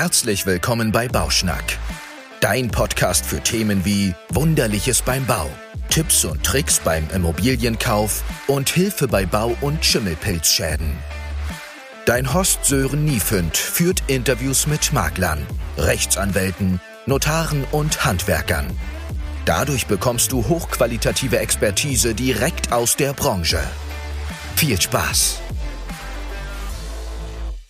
Herzlich willkommen bei Bauschnack, dein Podcast für Themen wie Wunderliches beim Bau, Tipps und Tricks beim Immobilienkauf und Hilfe bei Bau- und Schimmelpilzschäden. Dein Host Sören Niefünd führt Interviews mit Maklern, Rechtsanwälten, Notaren und Handwerkern. Dadurch bekommst du hochqualitative Expertise direkt aus der Branche. Viel Spaß!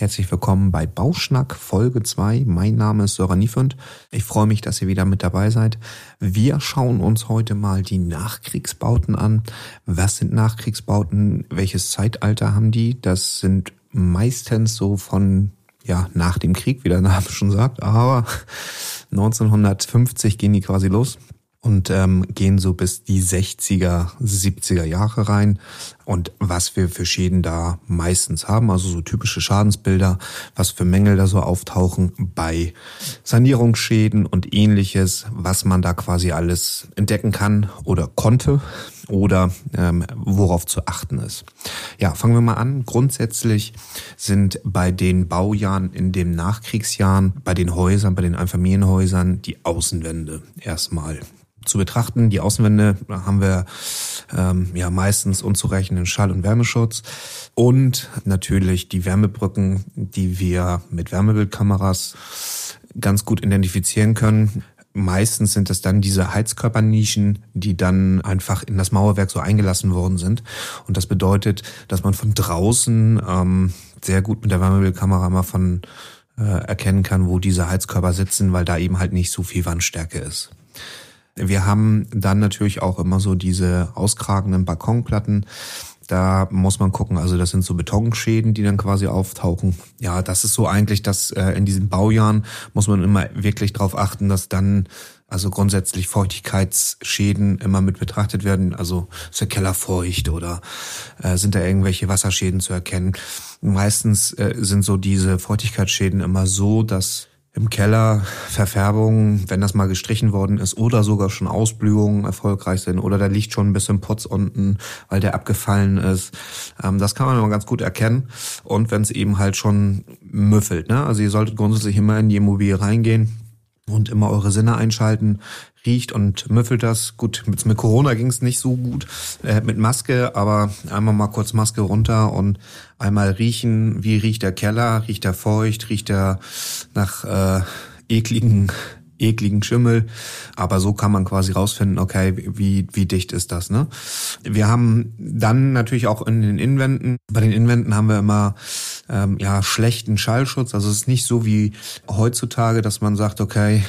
Herzlich willkommen bei Bauschnack Folge 2. Mein Name ist Sören Niefund. Ich freue mich, dass ihr wieder mit dabei seid. Wir schauen uns heute mal die Nachkriegsbauten an. Was sind Nachkriegsbauten? Welches Zeitalter haben die? Das sind meistens so von ja, nach dem Krieg, wie der Name schon sagt, aber 1950 gehen die quasi los und ähm, gehen so bis die 60er, 70er Jahre rein. Und was wir für Schäden da meistens haben, also so typische Schadensbilder, was für Mängel da so auftauchen bei Sanierungsschäden und ähnliches, was man da quasi alles entdecken kann oder konnte oder ähm, worauf zu achten ist. Ja, fangen wir mal an. Grundsätzlich sind bei den Baujahren in den Nachkriegsjahren, bei den Häusern, bei den Einfamilienhäusern die Außenwände erstmal zu betrachten. Die Außenwände haben wir ähm, ja meistens unzureichenden Schall- und Wärmeschutz und natürlich die Wärmebrücken, die wir mit Wärmebildkameras ganz gut identifizieren können. Meistens sind es dann diese Heizkörpernischen, die dann einfach in das Mauerwerk so eingelassen worden sind. Und das bedeutet, dass man von draußen ähm, sehr gut mit der Wärmebildkamera mal von äh, erkennen kann, wo diese Heizkörper sitzen, weil da eben halt nicht so viel Wandstärke ist. Wir haben dann natürlich auch immer so diese auskragenden Balkonplatten. Da muss man gucken, also das sind so Betonschäden, die dann quasi auftauchen. Ja, das ist so eigentlich, dass äh, in diesen Baujahren muss man immer wirklich darauf achten, dass dann also grundsätzlich Feuchtigkeitsschäden immer mit betrachtet werden. Also ist der Keller feucht oder äh, sind da irgendwelche Wasserschäden zu erkennen. Meistens äh, sind so diese Feuchtigkeitsschäden immer so, dass im Keller Verfärbungen, wenn das mal gestrichen worden ist oder sogar schon Ausblühungen erfolgreich sind oder da liegt schon ein bisschen Putz unten, weil der abgefallen ist. Ähm, das kann man immer ganz gut erkennen. Und wenn es eben halt schon müffelt, ne? Also ihr solltet grundsätzlich immer in die Immobilie reingehen und immer eure Sinne einschalten, riecht und müffelt das. Gut, mit, mit Corona ging es nicht so gut äh, mit Maske, aber einmal mal kurz Maske runter und einmal riechen, wie riecht der Keller, riecht er feucht, riecht er nach äh, ekligen ekligen Schimmel, aber so kann man quasi rausfinden, okay, wie, wie dicht ist das, ne? Wir haben dann natürlich auch in den Inwänden, bei den Inwänden haben wir immer ähm, ja schlechten Schallschutz, also es ist nicht so wie heutzutage, dass man sagt, okay,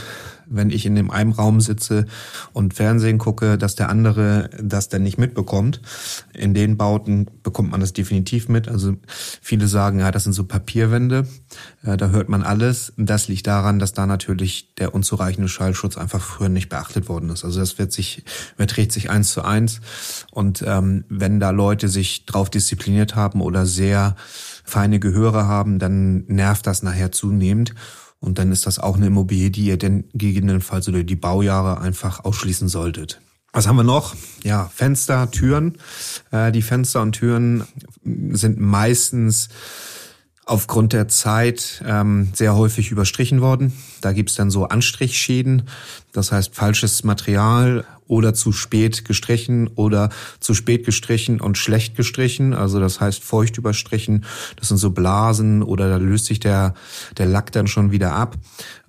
wenn ich in dem einen Raum sitze und Fernsehen gucke, dass der andere das dann nicht mitbekommt. In den Bauten bekommt man das definitiv mit. Also viele sagen, ja, das sind so Papierwände, äh, da hört man alles. Das liegt daran, dass da natürlich der unzureichende Schallschutz einfach früher nicht beachtet worden ist. Also das wird sich, überträgt sich eins zu eins. Und ähm, wenn da Leute sich drauf diszipliniert haben oder sehr feine Gehöre haben, dann nervt das nachher zunehmend. Und dann ist das auch eine Immobilie, die ihr denn gegebenenfalls oder die Baujahre einfach ausschließen solltet. Was haben wir noch? Ja, Fenster, Türen. Äh, die Fenster und Türen sind meistens aufgrund der Zeit ähm, sehr häufig überstrichen worden. Da gibt's dann so Anstrichschäden, das heißt falsches Material oder zu spät gestrichen oder zu spät gestrichen und schlecht gestrichen. Also das heißt feucht überstrichen. Das sind so Blasen oder da löst sich der, der Lack dann schon wieder ab.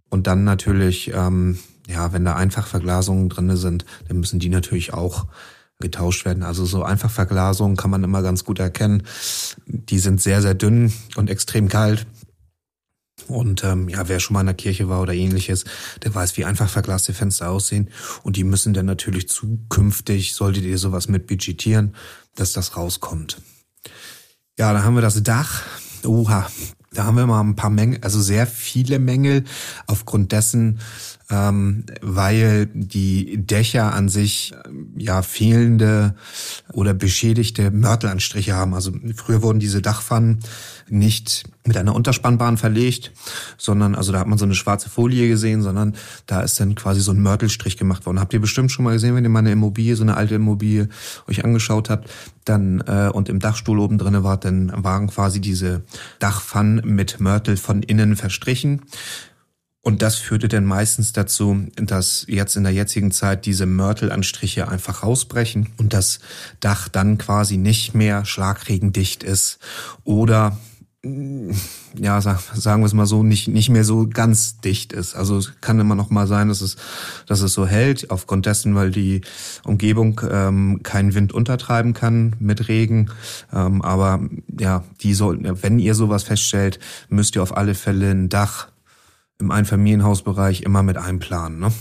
Und dann natürlich, ähm, ja, wenn da Einfachverglasungen drinne sind, dann müssen die natürlich auch getauscht werden. Also so Einfachverglasungen kann man immer ganz gut erkennen. Die sind sehr, sehr dünn und extrem kalt. Und ähm, ja, wer schon mal in der Kirche war oder ähnliches, der weiß, wie einfach verglaste Fenster aussehen. Und die müssen dann natürlich zukünftig, solltet ihr sowas mit budgetieren, dass das rauskommt. Ja, dann haben wir das Dach. Oha, da haben wir mal ein paar Mängel, also sehr viele Mängel aufgrund dessen, ähm, weil die Dächer an sich ähm, ja fehlende oder beschädigte Mörtelanstriche haben. Also früher wurden diese Dachpfannen nicht mit einer Unterspannbahn verlegt, sondern, also da hat man so eine schwarze Folie gesehen, sondern da ist dann quasi so ein Mörtelstrich gemacht worden. Habt ihr bestimmt schon mal gesehen, wenn ihr mal eine Immobilie, so eine alte Immobilie euch angeschaut habt, dann äh, und im Dachstuhl oben drinne wart, dann waren quasi diese Dachpfannen mit Mörtel von innen verstrichen. Und das führte dann meistens dazu, dass jetzt in der jetzigen Zeit diese Mörtelanstriche einfach rausbrechen und das Dach dann quasi nicht mehr schlagregendicht ist oder ja, sagen wir es mal so, nicht, nicht mehr so ganz dicht ist. Also es kann immer noch mal sein, dass es, dass es so hält, aufgrund dessen, weil die Umgebung ähm, keinen Wind untertreiben kann mit Regen. Ähm, aber ja, die sollten, wenn ihr sowas feststellt, müsst ihr auf alle Fälle ein Dach im Einfamilienhausbereich immer mit einplanen. Ne?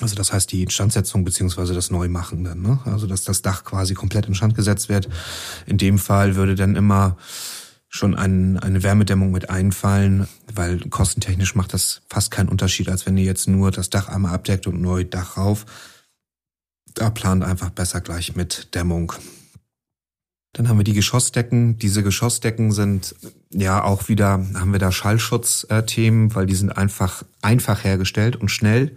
Also das heißt die Instandsetzung beziehungsweise das Neumachen dann. Ne? Also dass das Dach quasi komplett instand gesetzt wird. In dem Fall würde dann immer schon ein, eine Wärmedämmung mit einfallen, weil kostentechnisch macht das fast keinen Unterschied, als wenn ihr jetzt nur das Dach einmal abdeckt und neu Dach rauf. Da plant einfach besser gleich mit Dämmung. Dann haben wir die Geschossdecken. Diese Geschossdecken sind ja auch wieder, haben wir da Schallschutzthemen, weil die sind einfach einfach hergestellt und schnell.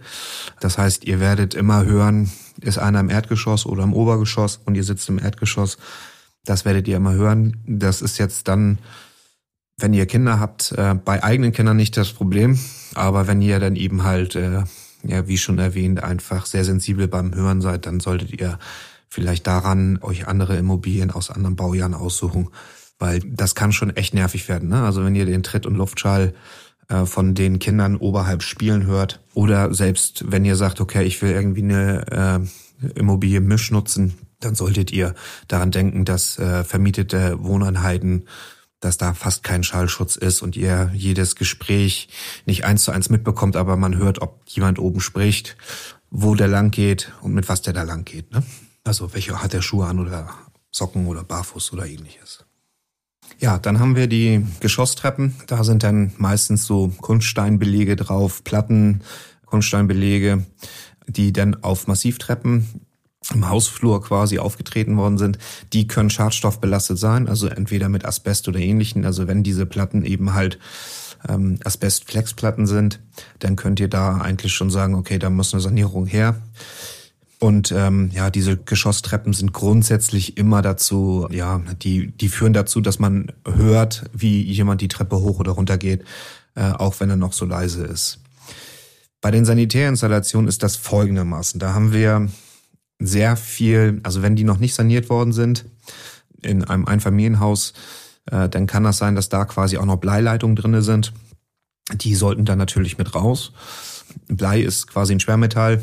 Das heißt, ihr werdet immer hören, ist einer im Erdgeschoss oder im Obergeschoss und ihr sitzt im Erdgeschoss das werdet ihr immer hören. Das ist jetzt dann, wenn ihr Kinder habt, äh, bei eigenen Kindern nicht das Problem. Aber wenn ihr dann eben halt, äh, ja, wie schon erwähnt, einfach sehr sensibel beim Hören seid, dann solltet ihr vielleicht daran euch andere Immobilien aus anderen Baujahren aussuchen. Weil das kann schon echt nervig werden. Ne? Also wenn ihr den Tritt- und Luftschall äh, von den Kindern oberhalb spielen hört oder selbst wenn ihr sagt, okay, ich will irgendwie eine äh, Immobilie misch nutzen, dann solltet ihr daran denken, dass äh, vermietete Wohneinheiten, dass da fast kein Schallschutz ist und ihr jedes Gespräch nicht eins zu eins mitbekommt, aber man hört, ob jemand oben spricht, wo der lang geht und mit was der da lang geht. Ne? Also welche hat der Schuhe an oder Socken oder Barfuß oder ähnliches. Ja, dann haben wir die Geschosstreppen. Da sind dann meistens so Kunststeinbelege drauf, Platten, Kunststeinbelege, die dann auf Massivtreppen im Hausflur quasi aufgetreten worden sind, die können schadstoffbelastet sein, also entweder mit Asbest oder ähnlichen. Also wenn diese Platten eben halt ähm, Asbestflexplatten sind, dann könnt ihr da eigentlich schon sagen, okay, da muss eine Sanierung her. Und ähm, ja, diese Geschosstreppen sind grundsätzlich immer dazu, ja, die, die führen dazu, dass man hört, wie jemand die Treppe hoch oder runter geht, äh, auch wenn er noch so leise ist. Bei den Sanitärinstallationen ist das folgendermaßen. Da haben wir sehr viel, also wenn die noch nicht saniert worden sind, in einem Einfamilienhaus, äh, dann kann das sein, dass da quasi auch noch Bleileitungen drinne sind. Die sollten dann natürlich mit raus. Blei ist quasi ein Schwermetall,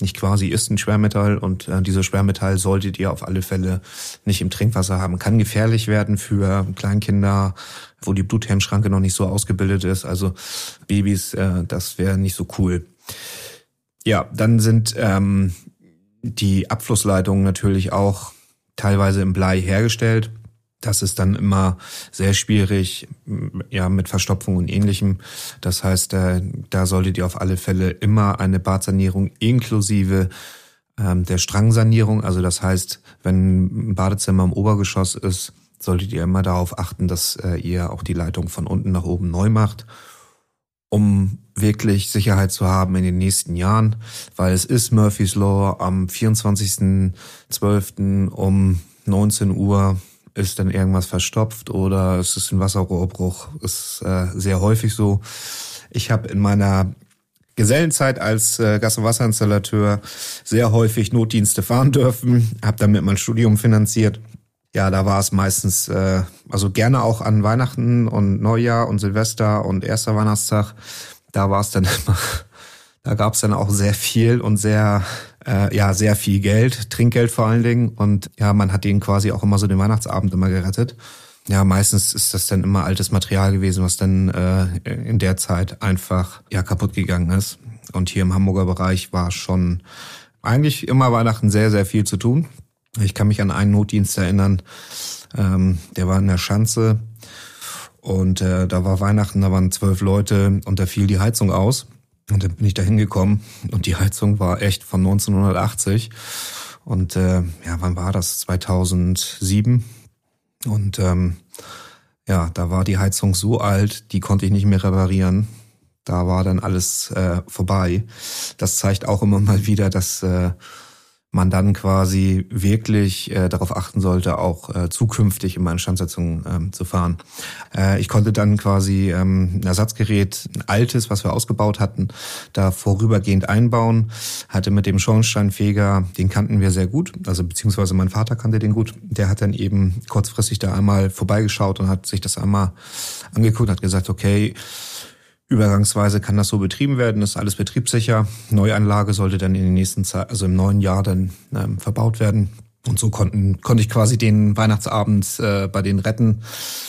nicht quasi ist ein Schwermetall und äh, dieses Schwermetall solltet ihr auf alle Fälle nicht im Trinkwasser haben. Kann gefährlich werden für Kleinkinder, wo die Bluthemmschranke noch nicht so ausgebildet ist. Also Babys, äh, das wäre nicht so cool. Ja, dann sind ähm, die Abflussleitungen natürlich auch teilweise im Blei hergestellt. Das ist dann immer sehr schwierig, ja, mit Verstopfung und ähnlichem. Das heißt, äh, da solltet ihr auf alle Fälle immer eine Badsanierung inklusive ähm, der Strangsanierung. Also das heißt, wenn ein Badezimmer im Obergeschoss ist, solltet ihr immer darauf achten, dass äh, ihr auch die Leitung von unten nach oben neu macht um wirklich Sicherheit zu haben in den nächsten Jahren, weil es ist Murphy's Law am 24.12. um 19 Uhr ist dann irgendwas verstopft oder es ist ein Wasserrohrbruch. Ist äh, sehr häufig so. Ich habe in meiner Gesellenzeit als äh, Gas- und Wasserinstallateur sehr häufig Notdienste fahren dürfen, habe damit mein Studium finanziert ja, da war es meistens, äh, also gerne auch an Weihnachten und Neujahr und Silvester und erster Weihnachtstag. Da war es dann immer, da gab es dann auch sehr viel und sehr, äh, ja, sehr viel Geld, Trinkgeld vor allen Dingen. Und ja, man hat denen quasi auch immer so den Weihnachtsabend immer gerettet. Ja, meistens ist das dann immer altes Material gewesen, was dann äh, in der Zeit einfach ja kaputt gegangen ist. Und hier im Hamburger Bereich war schon eigentlich immer Weihnachten sehr, sehr viel zu tun. Ich kann mich an einen Notdienst erinnern, ähm, der war in der Schanze und äh, da war Weihnachten, da waren zwölf Leute und da fiel die Heizung aus. Und dann bin ich da hingekommen und die Heizung war echt von 1980. Und äh, ja, wann war das? 2007. Und ähm, ja, da war die Heizung so alt, die konnte ich nicht mehr reparieren. Da war dann alles äh, vorbei. Das zeigt auch immer mal wieder, dass äh, man dann quasi wirklich äh, darauf achten sollte, auch äh, zukünftig immer Instandsetzung ähm, zu fahren. Äh, ich konnte dann quasi ähm, ein Ersatzgerät, ein altes, was wir ausgebaut hatten, da vorübergehend einbauen. Hatte mit dem Schornsteinfeger, den kannten wir sehr gut, also beziehungsweise mein Vater kannte den gut. Der hat dann eben kurzfristig da einmal vorbeigeschaut und hat sich das einmal angeguckt, hat gesagt, okay, Übergangsweise kann das so betrieben werden, ist alles betriebssicher. Neuanlage sollte dann in den nächsten Zeit, also im neuen Jahr dann ähm, verbaut werden. Und so konnten, konnte ich quasi den Weihnachtsabend äh, bei denen retten.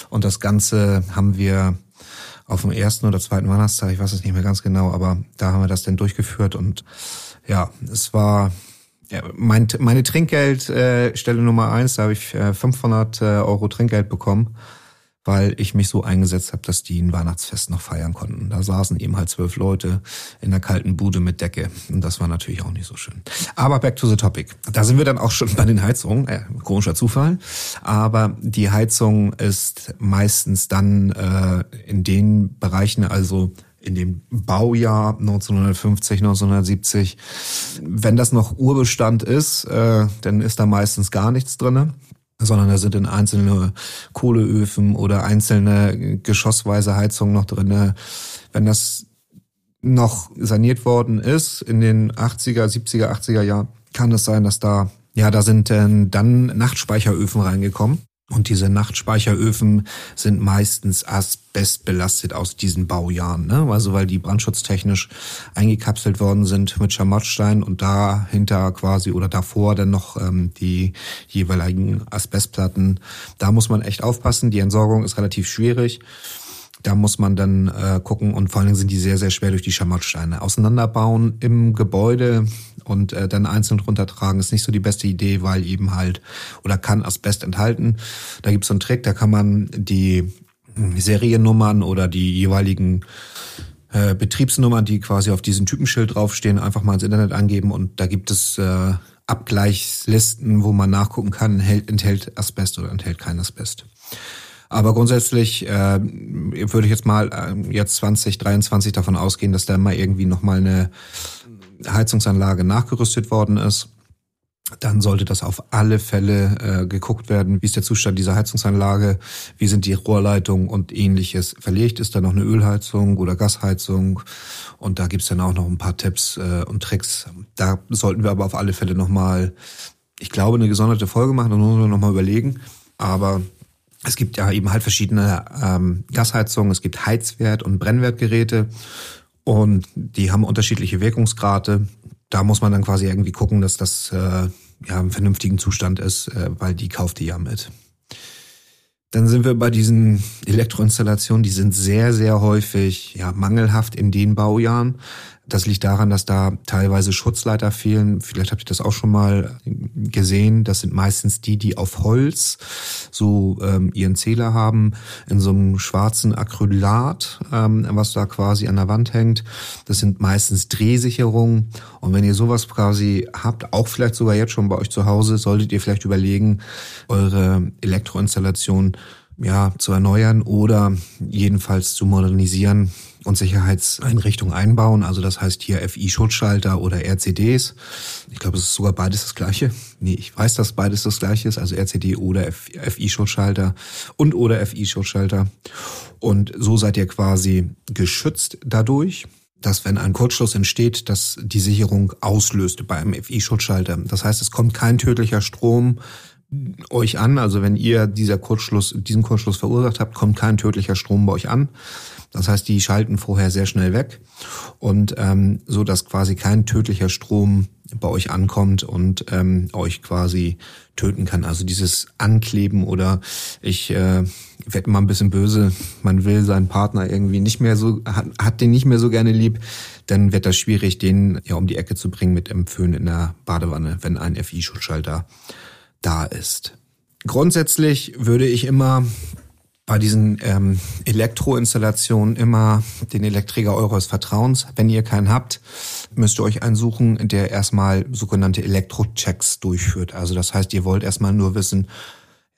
Und das Ganze haben wir auf dem ersten oder zweiten Weihnachtstag, ich weiß es nicht mehr ganz genau, aber da haben wir das dann durchgeführt. Und ja, es war ja, mein, meine Trinkgeldstelle äh, Nummer eins, da habe ich äh, 500 äh, Euro Trinkgeld bekommen weil ich mich so eingesetzt habe, dass die ein Weihnachtsfest noch feiern konnten. Da saßen eben halt zwölf Leute in der kalten Bude mit Decke. Und das war natürlich auch nicht so schön. Aber back to the topic. Da sind wir dann auch schon bei den Heizungen. Äh, komischer Zufall. Aber die Heizung ist meistens dann äh, in den Bereichen, also in dem Baujahr 1950, 1970. Wenn das noch Urbestand ist, äh, dann ist da meistens gar nichts drinne sondern da sind in einzelne Kohleöfen oder einzelne geschossweise Heizungen noch drin. Wenn das noch saniert worden ist in den 80er, 70er, 80er Jahren, kann es sein, dass da, ja, da sind dann Nachtspeicheröfen reingekommen. Und diese Nachtspeicheröfen sind meistens asbestbelastet aus diesen Baujahren, ne? Also weil die brandschutztechnisch eingekapselt worden sind mit Schamottstein und dahinter quasi oder davor dann noch ähm, die jeweiligen Asbestplatten. Da muss man echt aufpassen. Die Entsorgung ist relativ schwierig. Da muss man dann äh, gucken und vor allen Dingen sind die sehr, sehr schwer durch die Schamottsteine. Auseinanderbauen im Gebäude und äh, dann einzeln runtertragen ist nicht so die beste Idee, weil eben halt oder kann Asbest enthalten. Da gibt's so einen Trick, da kann man die Seriennummern oder die jeweiligen äh, Betriebsnummern, die quasi auf diesem Typenschild draufstehen, einfach mal ins Internet angeben und da gibt es äh, Abgleichslisten, wo man nachgucken kann, enthält, enthält Asbest oder enthält kein Asbest. Aber grundsätzlich äh, würde ich jetzt mal äh, jetzt 2023 davon ausgehen, dass da mal irgendwie nochmal eine Heizungsanlage nachgerüstet worden ist. Dann sollte das auf alle Fälle äh, geguckt werden, wie ist der Zustand dieser Heizungsanlage, wie sind die Rohrleitungen und ähnliches verlegt. Ist da noch eine Ölheizung oder Gasheizung? Und da gibt's dann auch noch ein paar Tipps äh, und Tricks. Da sollten wir aber auf alle Fälle nochmal, ich glaube, eine gesonderte Folge machen, da müssen wir nochmal überlegen. Aber es gibt ja eben halt verschiedene ähm, Gasheizungen, es gibt Heizwert- und Brennwertgeräte und die haben unterschiedliche Wirkungsgrade. Da muss man dann quasi irgendwie gucken, dass das äh, ja im vernünftigen Zustand ist, äh, weil die kauft ihr ja mit. Dann sind wir bei diesen Elektroinstallationen, die sind sehr, sehr häufig ja, mangelhaft in den Baujahren. Das liegt daran, dass da teilweise Schutzleiter fehlen. Vielleicht habt ihr das auch schon mal gesehen. Das sind meistens die, die auf Holz so ähm, ihren Zähler haben, in so einem schwarzen Acrylat, ähm, was da quasi an der Wand hängt. Das sind meistens Drehsicherungen. Und wenn ihr sowas quasi habt, auch vielleicht sogar jetzt schon bei euch zu Hause, solltet ihr vielleicht überlegen, eure Elektroinstallation ja, zu erneuern oder jedenfalls zu modernisieren und Sicherheitseinrichtungen einbauen. Also das heißt hier FI-Schutzschalter oder RCDs. Ich glaube, es ist sogar beides das gleiche. Nee, ich weiß, dass beides das gleiche ist, also RCD oder FI-Schutzschalter und oder FI-Schutzschalter. Und so seid ihr quasi geschützt dadurch dass wenn ein Kurzschluss entsteht, dass die Sicherung auslöst bei einem FI-Schutzschalter. Das heißt, es kommt kein tödlicher Strom euch an. Also wenn ihr dieser Kurzschluss, diesen Kurzschluss verursacht habt, kommt kein tödlicher Strom bei euch an. Das heißt, die schalten vorher sehr schnell weg und ähm, so, dass quasi kein tödlicher Strom bei euch ankommt und ähm, euch quasi töten kann. Also dieses Ankleben oder ich äh, werde mal ein bisschen böse, man will seinen Partner irgendwie nicht mehr so, hat, hat den nicht mehr so gerne lieb, dann wird das schwierig, den ja um die Ecke zu bringen mit dem Föhn in der Badewanne, wenn ein FI-Schutzschalter da ist. Grundsätzlich würde ich immer bei diesen ähm, Elektroinstallationen immer den Elektriker eures Vertrauens. Wenn ihr keinen habt, müsst ihr euch einen suchen, der erstmal sogenannte Elektrochecks durchführt. Also das heißt, ihr wollt erstmal nur wissen,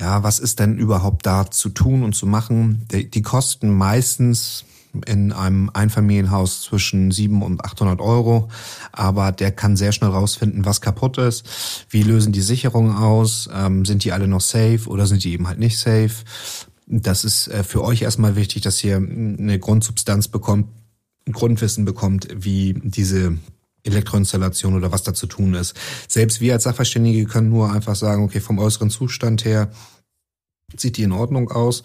ja, was ist denn überhaupt da zu tun und zu machen? Die, die kosten meistens in einem Einfamilienhaus zwischen 700 und 800 Euro, aber der kann sehr schnell rausfinden, was kaputt ist, wie lösen die Sicherungen aus, ähm, sind die alle noch safe oder sind die eben halt nicht safe. Das ist äh, für euch erstmal wichtig, dass ihr eine Grundsubstanz bekommt, ein Grundwissen bekommt, wie diese Elektroinstallation oder was da zu tun ist. Selbst wir als Sachverständige können nur einfach sagen, okay, vom äußeren Zustand her sieht die in Ordnung aus,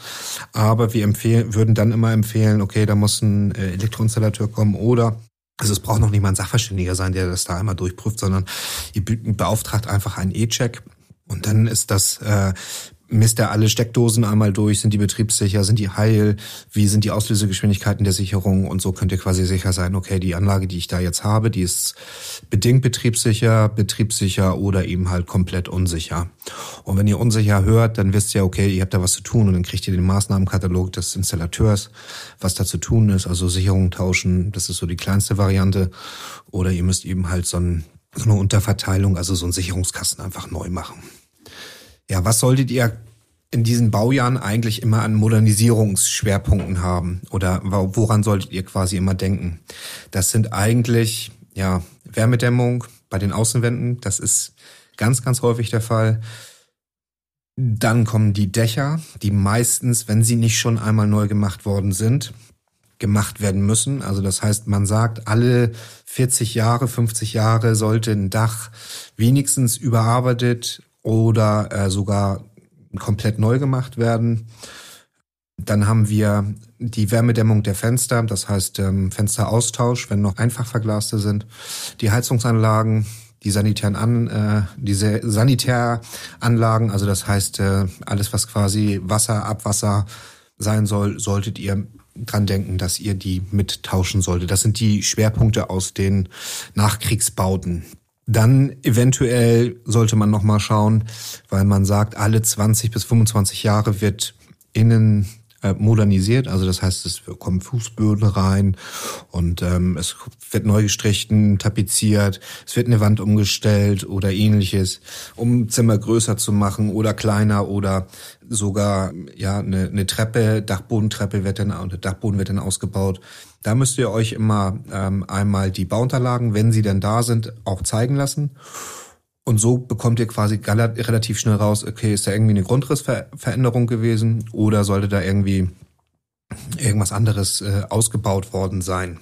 aber wir empfehlen, würden dann immer empfehlen, okay, da muss ein äh, Elektroinstallateur kommen oder also es braucht noch nicht mal ein Sachverständiger sein, der das da einmal durchprüft, sondern ihr beauftragt einfach einen E-Check und dann ist das äh, misst er alle Steckdosen einmal durch, sind die betriebssicher, sind die heil, wie sind die Auslösegeschwindigkeiten der Sicherung und so könnt ihr quasi sicher sein, okay, die Anlage, die ich da jetzt habe, die ist bedingt betriebssicher, betriebssicher oder eben halt komplett unsicher. Und wenn ihr unsicher hört, dann wisst ihr, okay, ihr habt da was zu tun und dann kriegt ihr den Maßnahmenkatalog des Installateurs, was da zu tun ist, also Sicherung tauschen, das ist so die kleinste Variante oder ihr müsst eben halt so, ein, so eine Unterverteilung, also so einen Sicherungskasten einfach neu machen. Ja, was solltet ihr in diesen Baujahren eigentlich immer an Modernisierungsschwerpunkten haben? Oder woran solltet ihr quasi immer denken? Das sind eigentlich, ja, Wärmedämmung bei den Außenwänden. Das ist ganz, ganz häufig der Fall. Dann kommen die Dächer, die meistens, wenn sie nicht schon einmal neu gemacht worden sind, gemacht werden müssen. Also das heißt, man sagt, alle 40 Jahre, 50 Jahre sollte ein Dach wenigstens überarbeitet oder äh, sogar komplett neu gemacht werden. Dann haben wir die Wärmedämmung der Fenster, das heißt ähm, Fensteraustausch, wenn noch einfach verglaste sind. Die Heizungsanlagen, die sanitären An, äh, diese Sanitäranlagen, also das heißt äh, alles, was quasi Wasser, Abwasser sein soll, solltet ihr dran denken, dass ihr die mittauschen solltet. Das sind die Schwerpunkte aus den Nachkriegsbauten, dann eventuell sollte man noch mal schauen, weil man sagt, alle 20 bis 25 Jahre wird innen modernisiert. Also das heißt, es kommen Fußböden rein und ähm, es wird neu gestrichen, tapeziert, es wird eine Wand umgestellt oder ähnliches, um Zimmer größer zu machen oder kleiner oder sogar ja eine, eine Treppe, Dachbodentreppe wird dann, oder Dachboden wird dann ausgebaut. Da müsst ihr euch immer ähm, einmal die Bauunterlagen, wenn sie denn da sind, auch zeigen lassen. Und so bekommt ihr quasi relativ schnell raus, okay, ist da irgendwie eine Grundrissveränderung gewesen oder sollte da irgendwie irgendwas anderes äh, ausgebaut worden sein.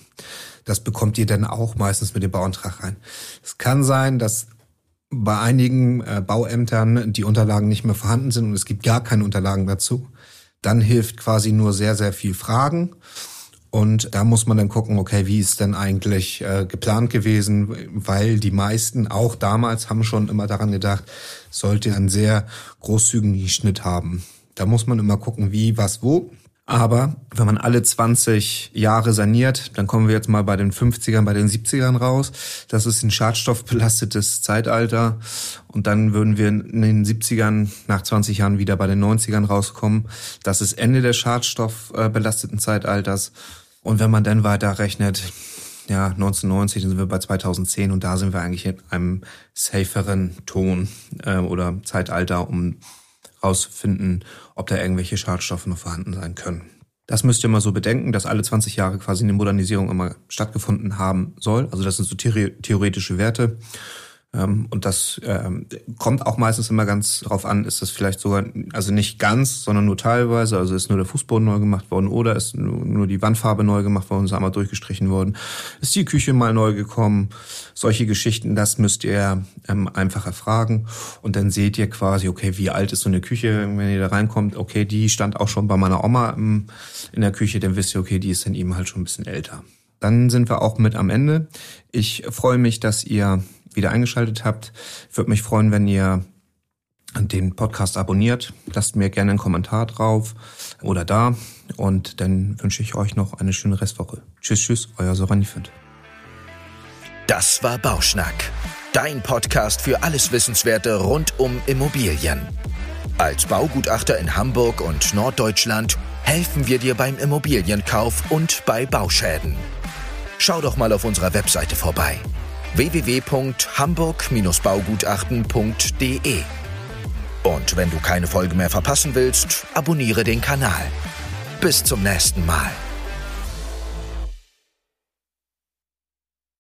Das bekommt ihr dann auch meistens mit dem Bauantrag rein. Es kann sein, dass bei einigen äh, Bauämtern die Unterlagen nicht mehr vorhanden sind und es gibt gar keine Unterlagen dazu. Dann hilft quasi nur sehr, sehr viel Fragen und da muss man dann gucken, okay, wie ist denn eigentlich äh, geplant gewesen, weil die meisten auch damals haben schon immer daran gedacht, sollte einen sehr großzügigen Schnitt haben. Da muss man immer gucken, wie, was, wo. Aber wenn man alle 20 Jahre saniert, dann kommen wir jetzt mal bei den 50ern, bei den 70ern raus. Das ist ein schadstoffbelastetes Zeitalter. Und dann würden wir in den 70ern nach 20 Jahren wieder bei den 90ern rauskommen. Das ist Ende des schadstoffbelasteten Zeitalters. Und wenn man dann weiter rechnet, ja, 1990, dann sind wir bei 2010 und da sind wir eigentlich in einem saferen Ton äh, oder Zeitalter, um rauszufinden, ob da irgendwelche Schadstoffe noch vorhanden sein können. Das müsst ihr mal so bedenken, dass alle 20 Jahre quasi eine Modernisierung immer stattgefunden haben soll. Also das sind so theoretische Werte. Ähm, und das ähm, kommt auch meistens immer ganz drauf an, ist das vielleicht sogar, also nicht ganz, sondern nur teilweise, also ist nur der Fußboden neu gemacht worden oder ist nur die Wandfarbe neu gemacht worden, ist einmal durchgestrichen worden, ist die Küche mal neu gekommen. Solche Geschichten, das müsst ihr ähm, einfach erfragen und dann seht ihr quasi, okay, wie alt ist so eine Küche, wenn ihr da reinkommt, okay, die stand auch schon bei meiner Oma in der Küche, dann wisst ihr, okay, die ist dann eben halt schon ein bisschen älter. Dann sind wir auch mit am Ende. Ich freue mich, dass ihr wieder eingeschaltet habt. Würde mich freuen, wenn ihr den Podcast abonniert. Lasst mir gerne einen Kommentar drauf oder da. Und dann wünsche ich euch noch eine schöne Restwoche. Tschüss, tschüss, euer Soran Fint. Das war Bauschnack. Dein Podcast für alles Wissenswerte rund um Immobilien. Als Baugutachter in Hamburg und Norddeutschland helfen wir dir beim Immobilienkauf und bei Bauschäden. Schau doch mal auf unserer Webseite vorbei www.hamburg-baugutachten.de. Und wenn du keine Folge mehr verpassen willst, abonniere den Kanal. Bis zum nächsten Mal.